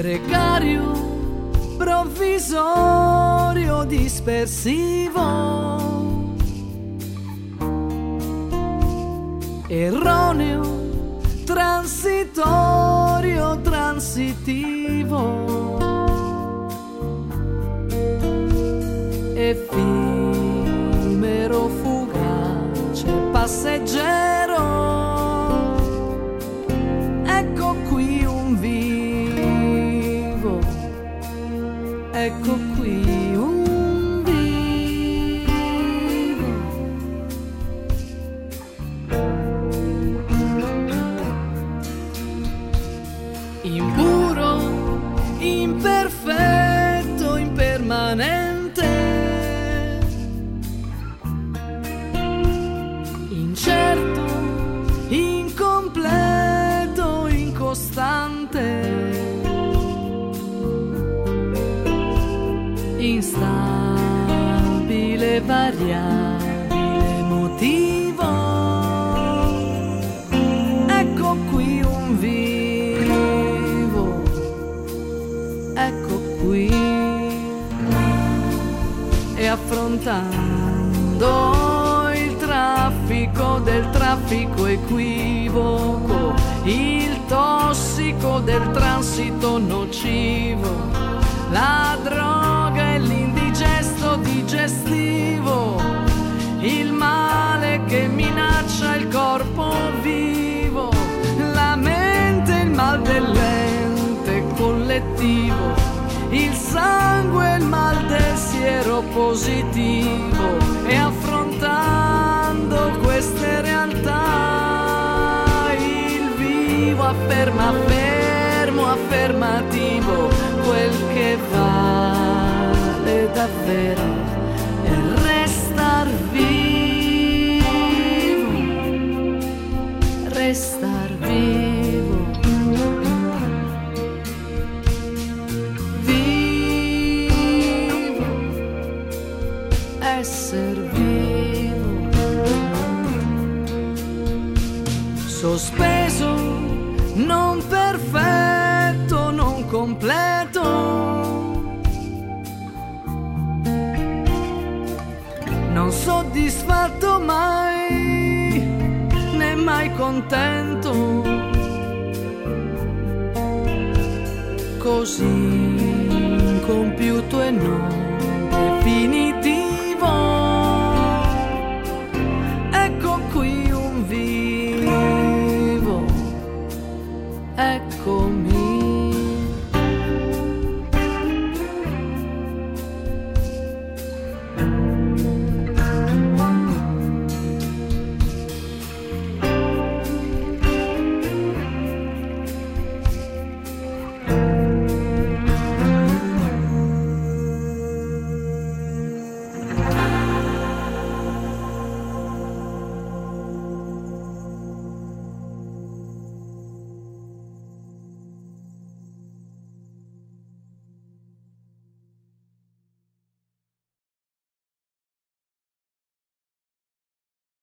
precario, provvisorio, dispersivo, erroneo, transitorio, transitivo. Effimero, fugace, passeggero. Ecco qui Instabile, variabile, motivo. Ecco qui un vivo, ecco qui. E affrontando il traffico del traffico equivoco, il tossico del transito nocivo, la collettivo, il sangue, il mal del siero positivo e affrontando queste realtà il vivo afferma fermo affermativo quel che vale davvero sospeso non perfetto non completo. Non soddisfatto mai né mai contento. Così incompiuto e non definito